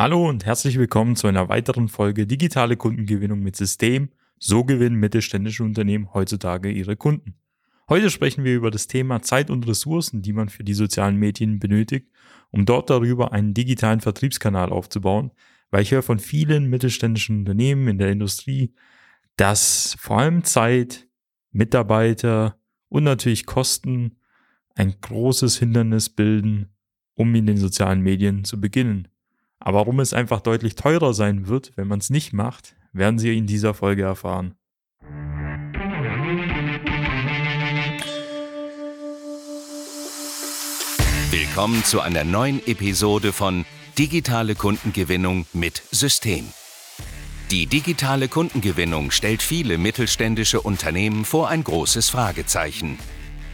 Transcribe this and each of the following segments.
Hallo und herzlich willkommen zu einer weiteren Folge Digitale Kundengewinnung mit System. So gewinnen mittelständische Unternehmen heutzutage ihre Kunden. Heute sprechen wir über das Thema Zeit und Ressourcen, die man für die sozialen Medien benötigt, um dort darüber einen digitalen Vertriebskanal aufzubauen, weil ich höre von vielen mittelständischen Unternehmen in der Industrie, dass vor allem Zeit, Mitarbeiter und natürlich Kosten ein großes Hindernis bilden, um in den sozialen Medien zu beginnen. Aber warum es einfach deutlich teurer sein wird, wenn man es nicht macht, werden Sie in dieser Folge erfahren. Willkommen zu einer neuen Episode von Digitale Kundengewinnung mit System. Die digitale Kundengewinnung stellt viele mittelständische Unternehmen vor ein großes Fragezeichen.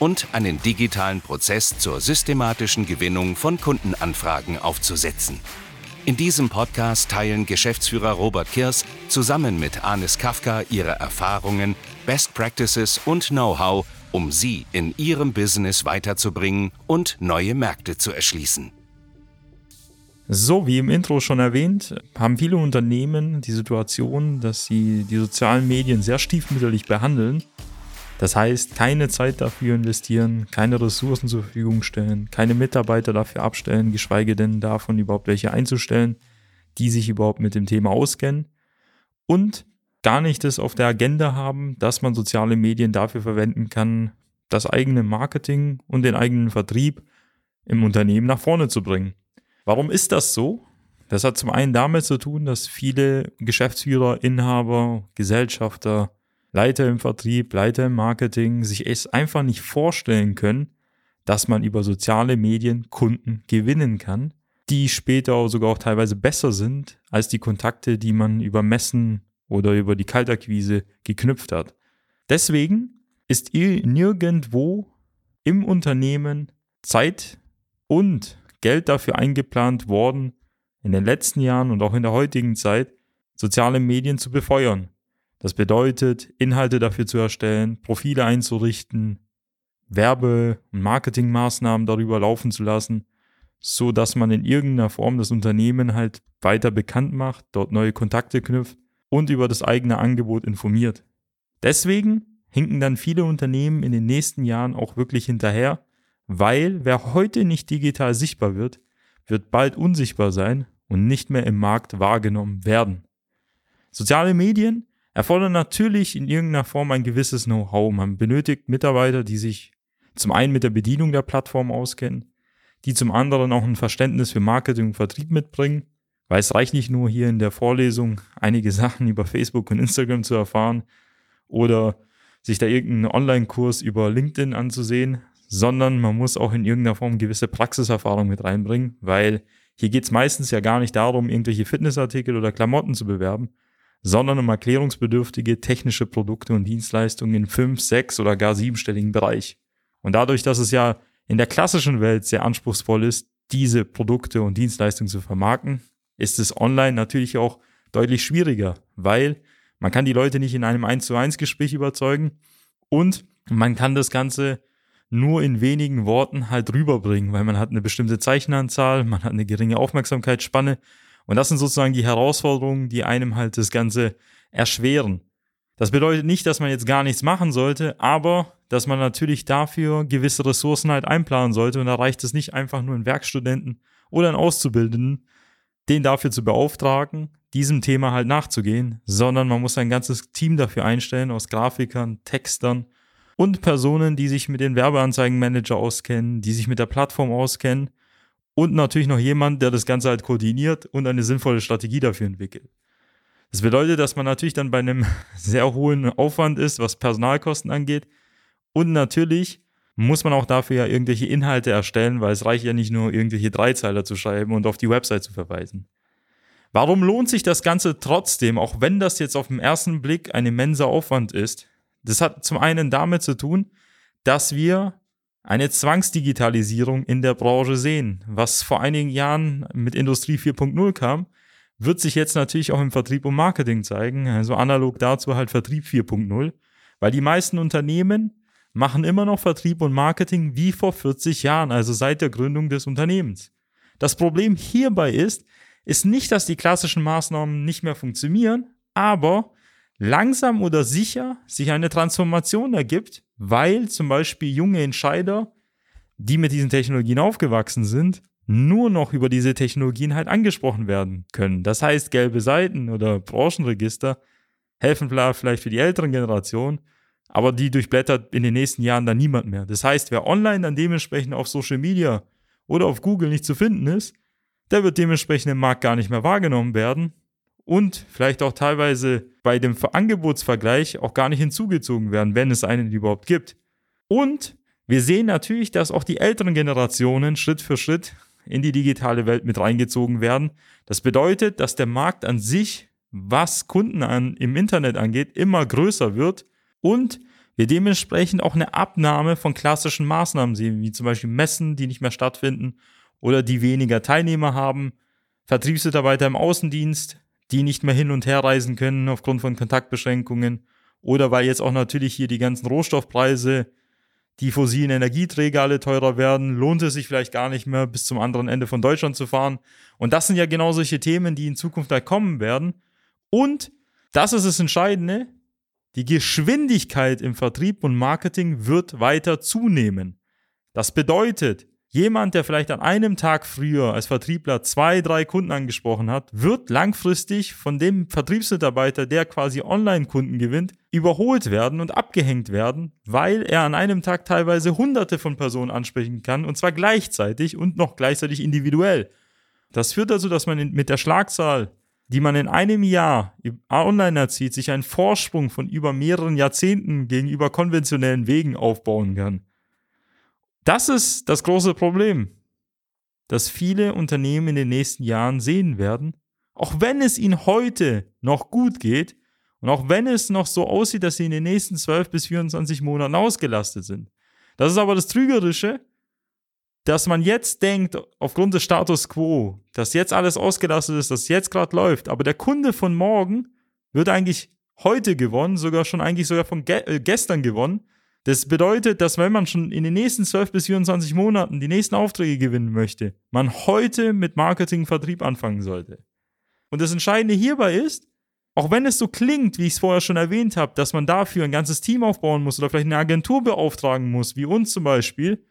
und einen digitalen Prozess zur systematischen Gewinnung von Kundenanfragen aufzusetzen. In diesem Podcast teilen Geschäftsführer Robert Kirs zusammen mit Anis Kafka ihre Erfahrungen, Best Practices und Know-how, um sie in ihrem Business weiterzubringen und neue Märkte zu erschließen. So, wie im Intro schon erwähnt, haben viele Unternehmen die Situation, dass sie die sozialen Medien sehr stiefmütterlich behandeln das heißt, keine Zeit dafür investieren, keine Ressourcen zur Verfügung stellen, keine Mitarbeiter dafür abstellen, geschweige denn davon überhaupt welche einzustellen, die sich überhaupt mit dem Thema auskennen und gar nicht das auf der Agenda haben, dass man soziale Medien dafür verwenden kann, das eigene Marketing und den eigenen Vertrieb im Unternehmen nach vorne zu bringen. Warum ist das so? Das hat zum einen damit zu tun, dass viele Geschäftsführer, Inhaber, Gesellschafter Leiter im Vertrieb, Leiter im Marketing sich es einfach nicht vorstellen können, dass man über soziale Medien Kunden gewinnen kann, die später sogar auch teilweise besser sind als die Kontakte, die man über Messen oder über die Kaltakquise geknüpft hat. Deswegen ist nirgendwo im Unternehmen Zeit und Geld dafür eingeplant worden, in den letzten Jahren und auch in der heutigen Zeit soziale Medien zu befeuern. Das bedeutet, Inhalte dafür zu erstellen, Profile einzurichten, Werbe- und Marketingmaßnahmen darüber laufen zu lassen, so dass man in irgendeiner Form das Unternehmen halt weiter bekannt macht, dort neue Kontakte knüpft und über das eigene Angebot informiert. Deswegen hinken dann viele Unternehmen in den nächsten Jahren auch wirklich hinterher, weil wer heute nicht digital sichtbar wird, wird bald unsichtbar sein und nicht mehr im Markt wahrgenommen werden. Soziale Medien erfordert natürlich in irgendeiner Form ein gewisses Know-how. Man benötigt Mitarbeiter, die sich zum einen mit der Bedienung der Plattform auskennen, die zum anderen auch ein Verständnis für Marketing und Vertrieb mitbringen, weil es reicht nicht nur hier in der Vorlesung einige Sachen über Facebook und Instagram zu erfahren oder sich da irgendeinen Online-Kurs über LinkedIn anzusehen, sondern man muss auch in irgendeiner Form gewisse Praxiserfahrung mit reinbringen, weil hier geht es meistens ja gar nicht darum, irgendwelche Fitnessartikel oder Klamotten zu bewerben, sondern um erklärungsbedürftige technische Produkte und Dienstleistungen in fünf, sechs oder gar siebenstelligen Bereich. Und dadurch, dass es ja in der klassischen Welt sehr anspruchsvoll ist, diese Produkte und Dienstleistungen zu vermarkten, ist es online natürlich auch deutlich schwieriger, weil man kann die Leute nicht in einem 1 zu 1 Gespräch überzeugen und man kann das Ganze nur in wenigen Worten halt rüberbringen, weil man hat eine bestimmte Zeichenanzahl, man hat eine geringe Aufmerksamkeitsspanne und das sind sozusagen die Herausforderungen, die einem halt das Ganze erschweren. Das bedeutet nicht, dass man jetzt gar nichts machen sollte, aber dass man natürlich dafür gewisse Ressourcen halt einplanen sollte. Und da reicht es nicht einfach nur einen Werkstudenten oder einen Auszubildenden, den dafür zu beauftragen, diesem Thema halt nachzugehen, sondern man muss ein ganzes Team dafür einstellen aus Grafikern, Textern und Personen, die sich mit den Werbeanzeigenmanager auskennen, die sich mit der Plattform auskennen und natürlich noch jemand, der das Ganze halt koordiniert und eine sinnvolle Strategie dafür entwickelt. Das bedeutet, dass man natürlich dann bei einem sehr hohen Aufwand ist, was Personalkosten angeht. Und natürlich muss man auch dafür ja irgendwelche Inhalte erstellen, weil es reicht ja nicht nur irgendwelche Dreizeiler zu schreiben und auf die Website zu verweisen. Warum lohnt sich das Ganze trotzdem, auch wenn das jetzt auf den ersten Blick ein immenser Aufwand ist? Das hat zum einen damit zu tun, dass wir eine Zwangsdigitalisierung in der Branche sehen. Was vor einigen Jahren mit Industrie 4.0 kam, wird sich jetzt natürlich auch im Vertrieb und Marketing zeigen. Also analog dazu halt Vertrieb 4.0, weil die meisten Unternehmen machen immer noch Vertrieb und Marketing wie vor 40 Jahren, also seit der Gründung des Unternehmens. Das Problem hierbei ist, ist nicht, dass die klassischen Maßnahmen nicht mehr funktionieren, aber langsam oder sicher sich eine Transformation ergibt, weil zum Beispiel junge Entscheider, die mit diesen Technologien aufgewachsen sind, nur noch über diese Technologien halt angesprochen werden können. Das heißt, gelbe Seiten oder Branchenregister helfen vielleicht für die älteren Generationen, aber die durchblättert in den nächsten Jahren dann niemand mehr. Das heißt, wer online dann dementsprechend auf Social Media oder auf Google nicht zu finden ist, der wird dementsprechend im Markt gar nicht mehr wahrgenommen werden und vielleicht auch teilweise bei dem Angebotsvergleich auch gar nicht hinzugezogen werden, wenn es einen überhaupt gibt. Und wir sehen natürlich, dass auch die älteren Generationen Schritt für Schritt in die digitale Welt mit reingezogen werden. Das bedeutet, dass der Markt an sich, was Kunden an, im Internet angeht, immer größer wird und wir dementsprechend auch eine Abnahme von klassischen Maßnahmen sehen, wie zum Beispiel Messen, die nicht mehr stattfinden oder die weniger Teilnehmer haben, Vertriebsmitarbeiter im Außendienst, die nicht mehr hin und her reisen können aufgrund von Kontaktbeschränkungen oder weil jetzt auch natürlich hier die ganzen Rohstoffpreise, die fossilen Energieträger alle teurer werden, lohnt es sich vielleicht gar nicht mehr bis zum anderen Ende von Deutschland zu fahren. Und das sind ja genau solche Themen, die in Zukunft da kommen werden. Und das ist das Entscheidende, die Geschwindigkeit im Vertrieb und Marketing wird weiter zunehmen. Das bedeutet, jemand, der vielleicht an einem Tag früher als Vertriebler zwei, drei Kunden angesprochen hat, wird langfristig von dem Vertriebsmitarbeiter, der quasi Online-Kunden gewinnt, überholt werden und abgehängt werden, weil er an einem Tag teilweise hunderte von Personen ansprechen kann und zwar gleichzeitig und noch gleichzeitig individuell. Das führt dazu, dass man mit der Schlagzahl die man in einem Jahr online erzielt, sich einen Vorsprung von über mehreren Jahrzehnten gegenüber konventionellen Wegen aufbauen kann. Das ist das große Problem, das viele Unternehmen in den nächsten Jahren sehen werden, auch wenn es ihnen heute noch gut geht und auch wenn es noch so aussieht, dass sie in den nächsten 12 bis 24 Monaten ausgelastet sind. Das ist aber das Trügerische, dass man jetzt denkt, aufgrund des Status quo, dass jetzt alles ausgelastet ist, dass jetzt gerade läuft, aber der Kunde von morgen wird eigentlich heute gewonnen, sogar schon eigentlich sogar von ge äh, gestern gewonnen. Das bedeutet, dass wenn man schon in den nächsten 12 bis 24 Monaten die nächsten Aufträge gewinnen möchte, man heute mit Marketing, Vertrieb anfangen sollte. Und das Entscheidende hierbei ist, auch wenn es so klingt, wie ich es vorher schon erwähnt habe, dass man dafür ein ganzes Team aufbauen muss oder vielleicht eine Agentur beauftragen muss, wie uns zum Beispiel,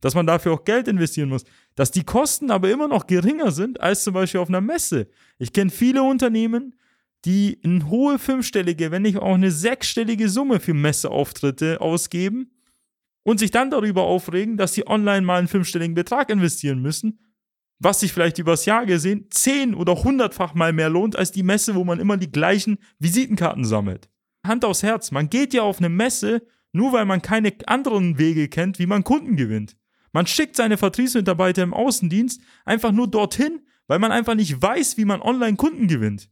dass man dafür auch Geld investieren muss, dass die Kosten aber immer noch geringer sind als zum Beispiel auf einer Messe. Ich kenne viele Unternehmen, die eine hohe fünfstellige, wenn nicht auch eine sechsstellige Summe für Messeauftritte ausgeben und sich dann darüber aufregen, dass sie online mal einen fünfstelligen Betrag investieren müssen, was sich vielleicht übers Jahr gesehen zehn oder hundertfach mal mehr lohnt als die Messe, wo man immer die gleichen Visitenkarten sammelt. Hand aufs Herz, man geht ja auf eine Messe, nur weil man keine anderen Wege kennt, wie man Kunden gewinnt. Man schickt seine Vertriebsmitarbeiter im Außendienst einfach nur dorthin, weil man einfach nicht weiß, wie man online Kunden gewinnt.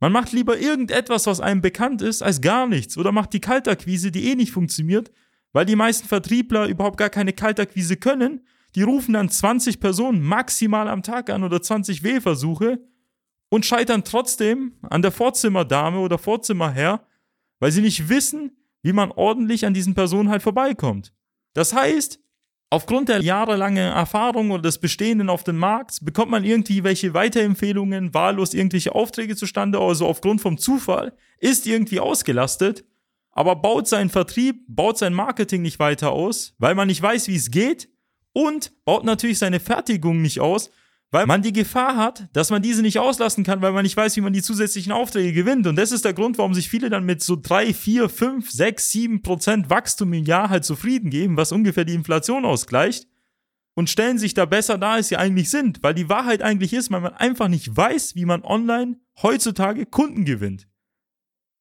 Man macht lieber irgendetwas, was einem bekannt ist, als gar nichts oder macht die Kaltakquise, die eh nicht funktioniert, weil die meisten Vertriebler überhaupt gar keine Kaltakquise können. Die rufen dann 20 Personen maximal am Tag an oder 20 Wählversuche und scheitern trotzdem an der Vorzimmerdame oder Vorzimmerherr, weil sie nicht wissen, wie man ordentlich an diesen Personen halt vorbeikommt. Das heißt, Aufgrund der jahrelangen Erfahrung oder des Bestehenden auf dem Markt bekommt man irgendwie welche Weiterempfehlungen, wahllos irgendwelche Aufträge zustande, also aufgrund vom Zufall, ist irgendwie ausgelastet, aber baut seinen Vertrieb, baut sein Marketing nicht weiter aus, weil man nicht weiß, wie es geht und baut natürlich seine Fertigung nicht aus, weil man die Gefahr hat, dass man diese nicht auslassen kann, weil man nicht weiß, wie man die zusätzlichen Aufträge gewinnt. Und das ist der Grund, warum sich viele dann mit so drei, vier, fünf, sechs, sieben Prozent Wachstum im Jahr halt zufrieden geben, was ungefähr die Inflation ausgleicht und stellen sich da besser dar, als sie eigentlich sind, weil die Wahrheit eigentlich ist, weil man einfach nicht weiß, wie man online heutzutage Kunden gewinnt.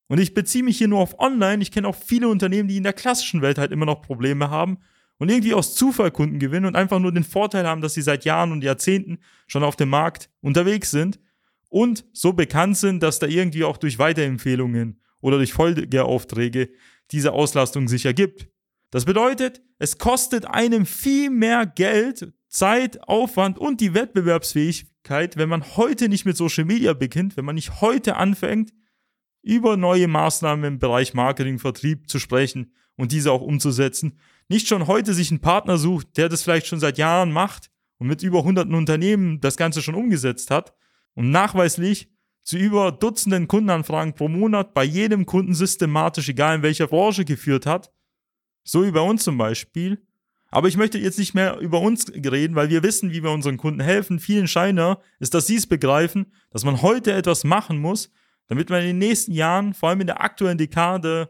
Und ich beziehe mich hier nur auf online. Ich kenne auch viele Unternehmen, die in der klassischen Welt halt immer noch Probleme haben und irgendwie aus Zufall Kunden gewinnen und einfach nur den Vorteil haben, dass sie seit Jahren und Jahrzehnten schon auf dem Markt unterwegs sind und so bekannt sind, dass da irgendwie auch durch Weiterempfehlungen oder durch Folgeaufträge diese Auslastung sich ergibt. Das bedeutet, es kostet einem viel mehr Geld, Zeit, Aufwand und die Wettbewerbsfähigkeit, wenn man heute nicht mit Social Media beginnt, wenn man nicht heute anfängt, über neue Maßnahmen im Bereich Marketing, Vertrieb zu sprechen und diese auch umzusetzen. Nicht schon heute sich einen Partner sucht, der das vielleicht schon seit Jahren macht und mit über hunderten Unternehmen das Ganze schon umgesetzt hat und nachweislich zu über Dutzenden Kundenanfragen pro Monat bei jedem Kunden systematisch, egal in welcher Branche, geführt hat. So wie bei uns zum Beispiel. Aber ich möchte jetzt nicht mehr über uns reden, weil wir wissen, wie wir unseren Kunden helfen. Viel entscheidender ist, dass sie es begreifen, dass man heute etwas machen muss, damit man in den nächsten Jahren, vor allem in der aktuellen Dekade,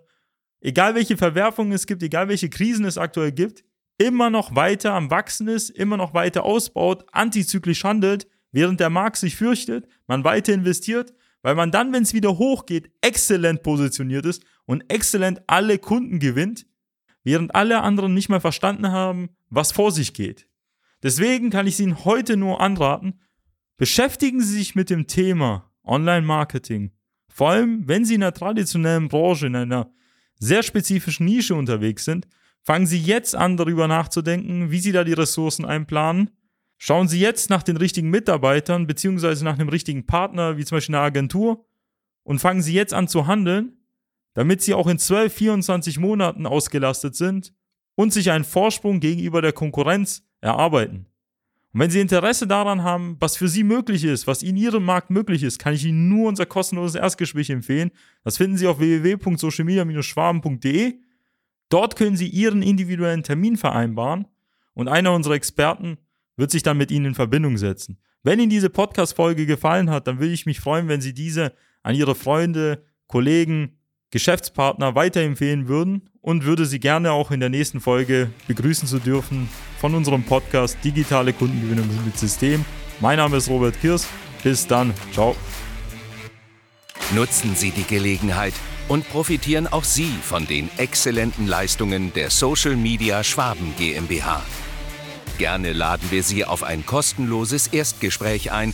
egal welche Verwerfungen es gibt, egal welche Krisen es aktuell gibt, immer noch weiter am Wachsen ist, immer noch weiter ausbaut, antizyklisch handelt, während der Markt sich fürchtet, man weiter investiert, weil man dann, wenn es wieder hochgeht, exzellent positioniert ist und exzellent alle Kunden gewinnt, während alle anderen nicht mehr verstanden haben, was vor sich geht. Deswegen kann ich Ihnen heute nur anraten, beschäftigen Sie sich mit dem Thema Online-Marketing. Vor allem, wenn Sie in einer traditionellen Branche, in einer sehr spezifischen Nische unterwegs sind, fangen Sie jetzt an, darüber nachzudenken, wie Sie da die Ressourcen einplanen. Schauen Sie jetzt nach den richtigen Mitarbeitern beziehungsweise nach einem richtigen Partner, wie zum Beispiel eine Agentur, und fangen Sie jetzt an zu handeln, damit Sie auch in 12, 24 Monaten ausgelastet sind und sich einen Vorsprung gegenüber der Konkurrenz erarbeiten. Und wenn Sie Interesse daran haben, was für Sie möglich ist, was in Ihrem Markt möglich ist, kann ich Ihnen nur unser kostenloses Erstgespräch empfehlen. Das finden Sie auf www.socialmedia-schwaben.de. Dort können Sie Ihren individuellen Termin vereinbaren und einer unserer Experten wird sich dann mit Ihnen in Verbindung setzen. Wenn Ihnen diese Podcast-Folge gefallen hat, dann würde ich mich freuen, wenn Sie diese an Ihre Freunde, Kollegen, Geschäftspartner weiterempfehlen würden und würde Sie gerne auch in der nächsten Folge begrüßen zu dürfen von unserem Podcast Digitale Kundengewinnung mit System. Mein Name ist Robert Kirs. Bis dann. Ciao. Nutzen Sie die Gelegenheit und profitieren auch Sie von den exzellenten Leistungen der Social Media Schwaben GmbH. Gerne laden wir Sie auf ein kostenloses Erstgespräch ein